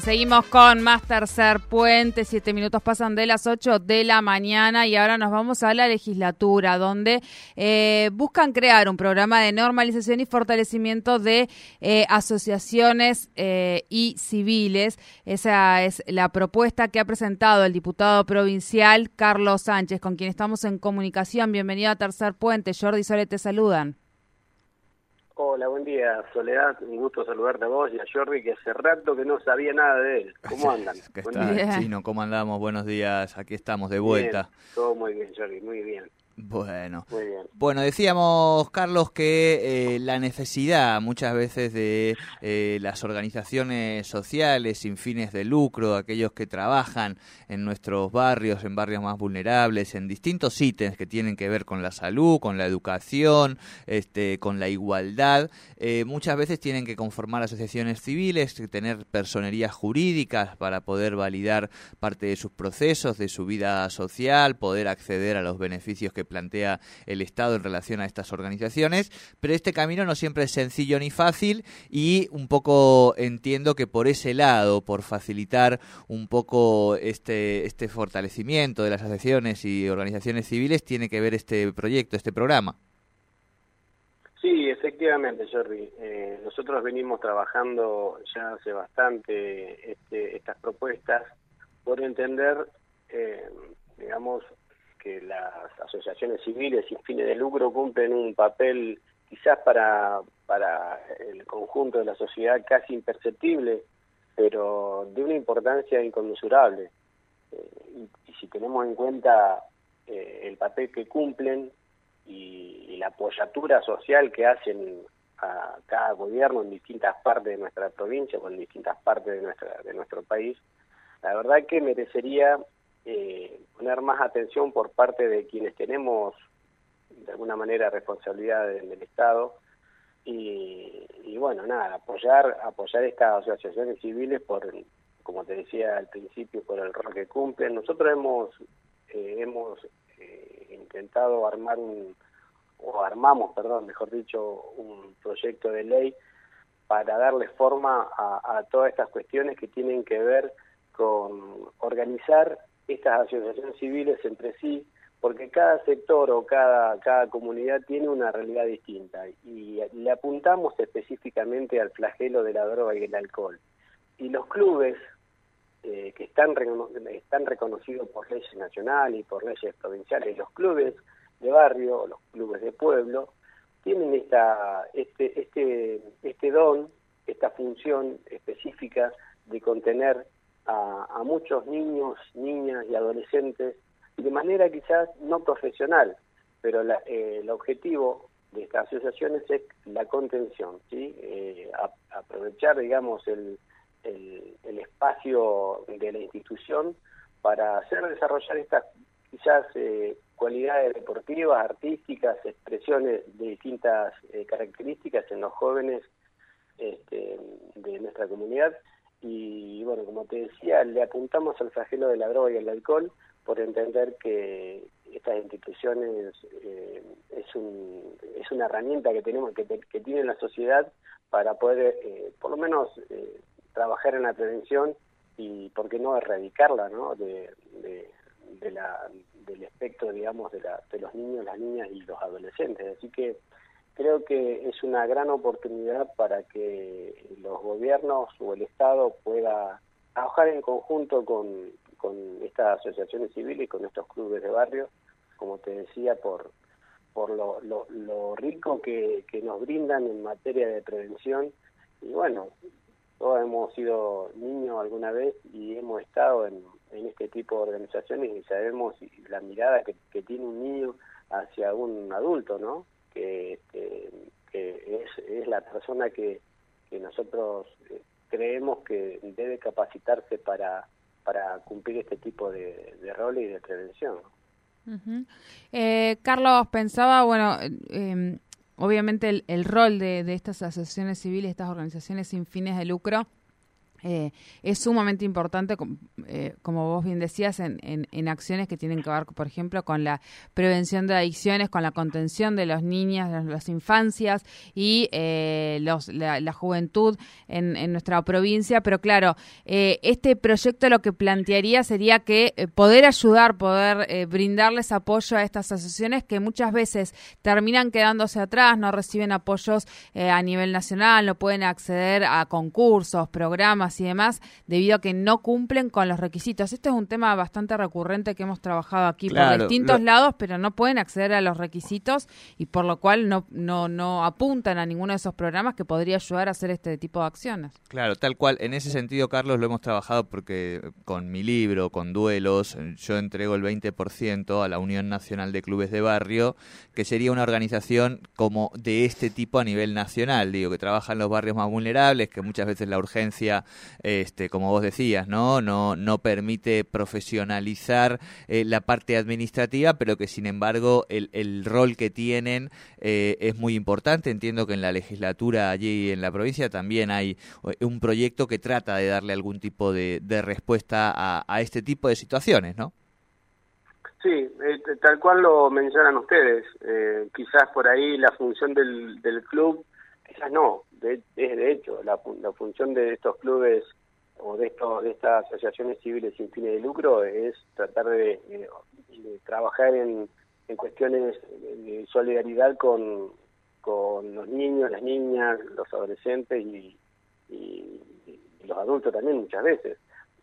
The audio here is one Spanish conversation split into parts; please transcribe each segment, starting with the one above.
Seguimos con más tercer puente. Siete minutos pasan de las ocho de la mañana y ahora nos vamos a la legislatura, donde eh, buscan crear un programa de normalización y fortalecimiento de eh, asociaciones eh, y civiles. Esa es la propuesta que ha presentado el diputado provincial Carlos Sánchez, con quien estamos en comunicación. Bienvenido a Tercer Puente. Jordi Sole te saludan. Hola, buen día, Soledad. Un gusto saludarte a vos y a Jordi, que hace rato que no sabía nada de él. ¿Cómo andan? ¿Qué día. Chino? ¿Cómo andamos? Buenos días. Aquí estamos de vuelta. Bien, todo muy bien, Jordi, muy bien. Bueno. Muy bien. Bueno, decíamos, Carlos, que eh, la necesidad muchas veces de eh, las organizaciones sociales sin fines de lucro, aquellos que trabajan en nuestros barrios, en barrios más vulnerables, en distintos ítems que tienen que ver con la salud, con la educación, este, con la igualdad, eh, muchas veces tienen que conformar asociaciones civiles, tener personerías jurídicas para poder validar parte de sus procesos, de su vida social, poder acceder a los beneficios que plantea el Estado en relación a estas organizaciones, pero este camino no siempre es sencillo ni fácil y un poco entiendo que por ese lado, por facilitar un poco este, este fortalecimiento de las asociaciones y organizaciones civiles, tiene que ver este proyecto, este programa. Sí, efectivamente, Jordi. Eh, nosotros venimos trabajando ya hace bastante este, estas propuestas por entender, eh, digamos, que las asociaciones civiles sin fines de lucro cumplen un papel quizás para, para el conjunto de la sociedad casi imperceptible, pero de una importancia inconmensurable. Eh, y, y, si tenemos en cuenta eh, el papel que cumplen y, y, la apoyatura social que hacen a cada gobierno en distintas partes de nuestra provincia o en distintas partes de, nuestra, de nuestro país, la verdad que merecería eh, poner más atención por parte de quienes tenemos de alguna manera responsabilidad en el Estado y, y, bueno nada apoyar apoyar estas asociaciones civiles por como te decía al principio por el rol que cumplen. Nosotros hemos eh, hemos eh, intentado armar un o armamos perdón mejor dicho un proyecto de ley para darle forma a, a todas estas cuestiones que tienen que ver con organizar estas asociaciones civiles entre sí, porque cada sector o cada, cada comunidad tiene una realidad distinta y le apuntamos específicamente al flagelo de la droga y el alcohol. Y los clubes eh, que están, están reconocidos por leyes nacionales y por leyes provinciales, los clubes de barrio, los clubes de pueblo, tienen esta, este, este, este don, esta función específica de contener a, a, muchos niños, niñas y adolescentes de manera quizás no profesional, pero la, eh, el objetivo de estas asociaciones es la contención, ¿sí? Eh, aprovechar, digamos, el, el, el, espacio de la institución para hacer desarrollar estas quizás eh, cualidades deportivas, artísticas, expresiones de distintas eh, características en los jóvenes este, de nuestra comunidad y bueno, como te decía, le apuntamos al flagelo de la droga y el alcohol por entender que estas instituciones eh, es, un, es una herramienta que tenemos que, que tiene la sociedad para poder eh, por lo menos eh, trabajar en la prevención y por qué no erradicarla ¿no? De, de, de la, del espectro digamos de, la, de los niños, las niñas y los adolescentes así que creo que es una gran oportunidad para que los gobiernos o el Estado pueda trabajar en conjunto con, con estas asociaciones civiles y con estos clubes de barrio, como te decía, por, por lo, lo, lo rico que, que nos brindan en materia de prevención. Y bueno, todos hemos sido niños alguna vez y hemos estado en, en este tipo de organizaciones y sabemos la mirada que, que tiene un niño hacia un adulto, ¿no? Que, es, la persona que, nosotros creemos que debe capacitarse para, para cumplir este tipo de, de roles y de prevención. eh, Carlos, pensaba, bueno, eh, obviamente el, el rol de, estas asociaciones civiles, estas organizaciones sin fines de lucro, eh, es sumamente importante, eh, como vos bien decías, en, en, en, acciones que tienen que ver, por ejemplo, con la prevención de adicciones, con la contención de los niños, las, las infancias y eh, los, la, la, juventud en, en, nuestra provincia. Pero claro, eh, este proyecto lo que plantearía sería que eh, poder ayudar, poder eh, brindarles apoyo a estas asociaciones que muchas veces terminan quedándose atrás, no reciben apoyos a nivel nacional, no pueden acceder a concursos, programas y demás debido a que no cumplen con los requisitos. Este es un tema bastante recurrente que hemos trabajado aquí claro, por distintos lo... lados, pero no pueden acceder a los requisitos y por lo cual no, no, no apuntan a ninguno de esos programas que podría ayudar a hacer este tipo de acciones. Claro, tal cual. En ese sentido, Carlos, lo hemos trabajado porque con mi libro, con Duelos, yo entrego el 20% a la Unión Nacional de Clubes de Barrio, que sería una organización como de este tipo a nivel nacional, digo, que trabaja en los barrios más vulnerables, que muchas veces la urgencia este, como vos decías, ¿no? No, no permite profesionalizar eh, la parte administrativa, pero que sin embargo el, el rol que tienen eh, es muy importante. Entiendo que en la legislatura allí en la provincia también hay eh, un proyecto que trata de darle algún tipo de, de respuesta a, a, este tipo de situaciones, ¿no? Sí, eh, tal cual lo mencionan ustedes. Eh, quizás por ahí la función del, del club, quizás no, de, es de hecho la, la, función de estos clubes o de, estos, de estas asociaciones civiles sin fines de lucro es tratar de, de, trabajar en, en, cuestiones de solidaridad con, con los niños, las niñas, los adolescentes y, y, y los adultos también muchas veces.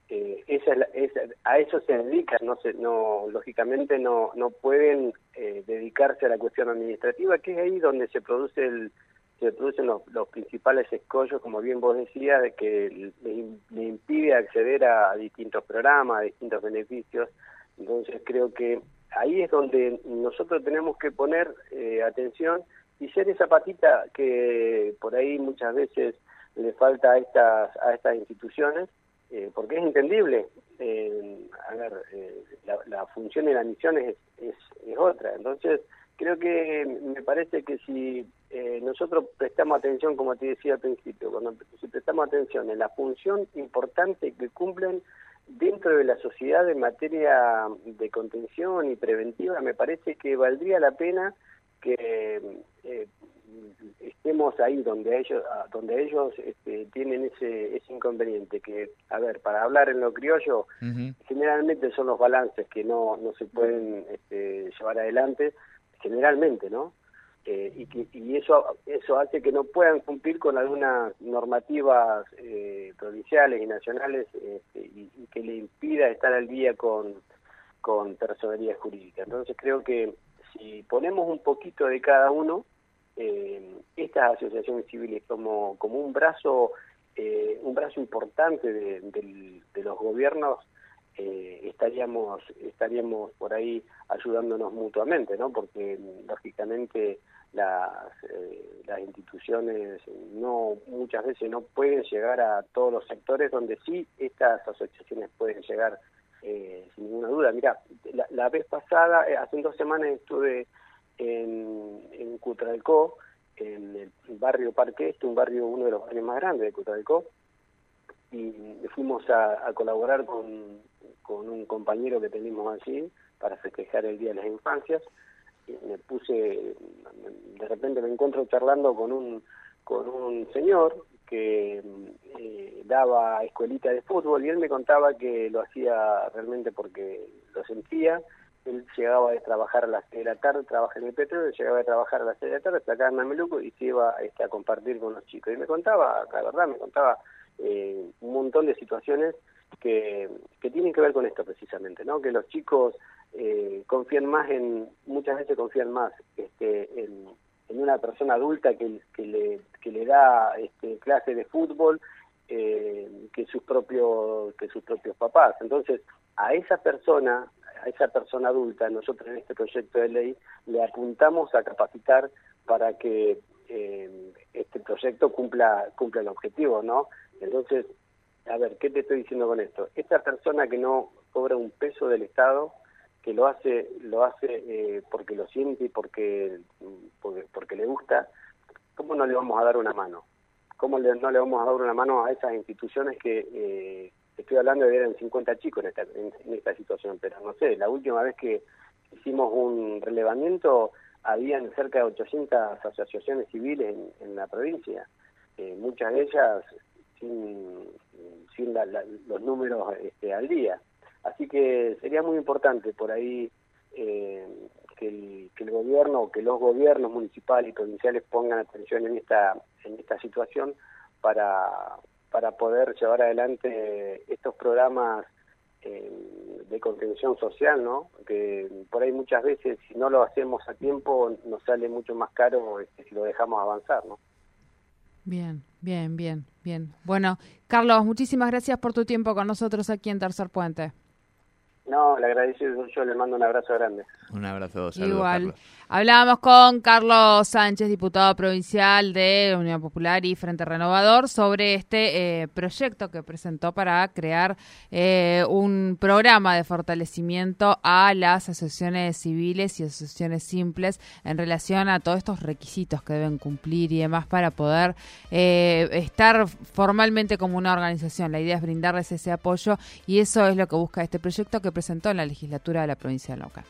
Eh, esa, es la, esa, a eso se dedican, no se, no lógicamente no no pueden eh, dedicarse a la cuestión administrativa, que es ahí donde se produce el se producen los, principales escollos, como bien vos decías, de que le, impide acceder a distintos programas, a distintos beneficios. Entonces creo que ahí es donde nosotros tenemos que poner eh, atención y ser esa patita que por ahí muchas veces le falta a estas, a estas instituciones, eh, porque es entendible. Eh, a ver, la, la, función y la misión es, es otra. Entonces, creo que me parece que si eh, nosotros prestamos atención, como te decía al principio, cuando si prestamos atención en la función importante que cumplen dentro de la sociedad en materia de contención y preventiva, me parece que valdría la pena que eh, estemos ahí donde ellos donde ellos este, tienen ese ese inconveniente que a ver para hablar en lo criollo uh -huh. generalmente son los balances que no no se pueden este, llevar adelante generalmente, ¿no? Eh, y, que, y eso eso hace que no puedan cumplir con algunas normativas eh, provinciales y nacionales este, y, que le impida estar al día con, con personería jurídica. Entonces creo que si ponemos un poquito de cada uno, eh, estas asociaciones civiles como, como un brazo eh, un brazo importante de, de, de los gobiernos eh, estaríamos estaríamos por ahí ayudándonos mutuamente, ¿no? Porque lógicamente las eh, las instituciones no muchas veces no pueden llegar a todos los sectores donde sí estas asociaciones pueden llegar eh, sin ninguna duda. Mira, la, la vez pasada, eh, hace dos semanas estuve en, en Cutralcó, en el barrio Parque Este, un barrio, uno de los barrios más grandes de Cutralcó, y fuimos a, a colaborar con, con un compañero que tenemos allí para festejar el Día de las Infancias. Me puse, de repente me encuentro charlando con un, con un señor que eh, daba escuelita de fútbol y él me contaba que lo hacía realmente porque lo sentía. Él llegaba a trabajar a las 6 de la tarde, trabaja en el petróleo, llegaba a trabajar a las 6 de la tarde, acá en Mameluco y se iba este, a compartir con los chicos. Y me contaba, la verdad, me contaba eh, un montón de situaciones que, que tienen que ver con esto precisamente, ¿no? Que los chicos eh, confían más en, muchas veces confían más este, en, una persona adulta que, que, le, que le da este, clase de fútbol eh, que sus propios que sus propios papás. Entonces, a esa persona, a esa persona adulta, nosotros en este proyecto de ley le apuntamos a capacitar para que eh, este proyecto cumpla cumpla el objetivo, ¿no? Entonces, a ver, ¿qué te estoy diciendo con esto? Esta persona que no cobra un peso del Estado, que lo hace lo hace eh, porque lo siente y porque, porque, le gusta, ¿cómo no le vamos a dar una mano? ¿Cómo no le vamos a dar una mano a esas instituciones que eh, estoy hablando de eran 50 chicos en esta, en, esta situación? Pero no sé, la última vez que hicimos un relevamiento habían cerca de 800 asociaciones civiles en, la provincia, eh, muchas de ellas sin, sin los números este, al día. Así que sería muy importante por ahí eh, que, el, que el gobierno, que los gobiernos municipales y provinciales pongan atención en esta, en esta situación para, para poder llevar adelante estos programas eh, de contención social, ¿no? Que por ahí muchas veces si no lo hacemos a tiempo nos sale mucho más caro este, si lo dejamos avanzar, ¿no? Bien, bien, bien, bien. Bueno, Carlos, muchísimas gracias por tu tiempo con nosotros aquí en Tercer Puente. No, le agradezco yo, le mando un abrazo grande. Un abrazo, saludos, Igual. Hablábamos con Carlos Sánchez, diputado provincial de Unión Popular y Frente Renovador, sobre este eh, proyecto que presentó para crear eh, un programa de fortalecimiento a las asociaciones civiles y asociaciones simples en relación a todos estos requisitos que deben cumplir y demás para poder eh, estar formalmente como una organización. La idea es brindarles ese apoyo y eso es lo que busca este proyecto que presentó en la legislatura de la provincia de Lauca.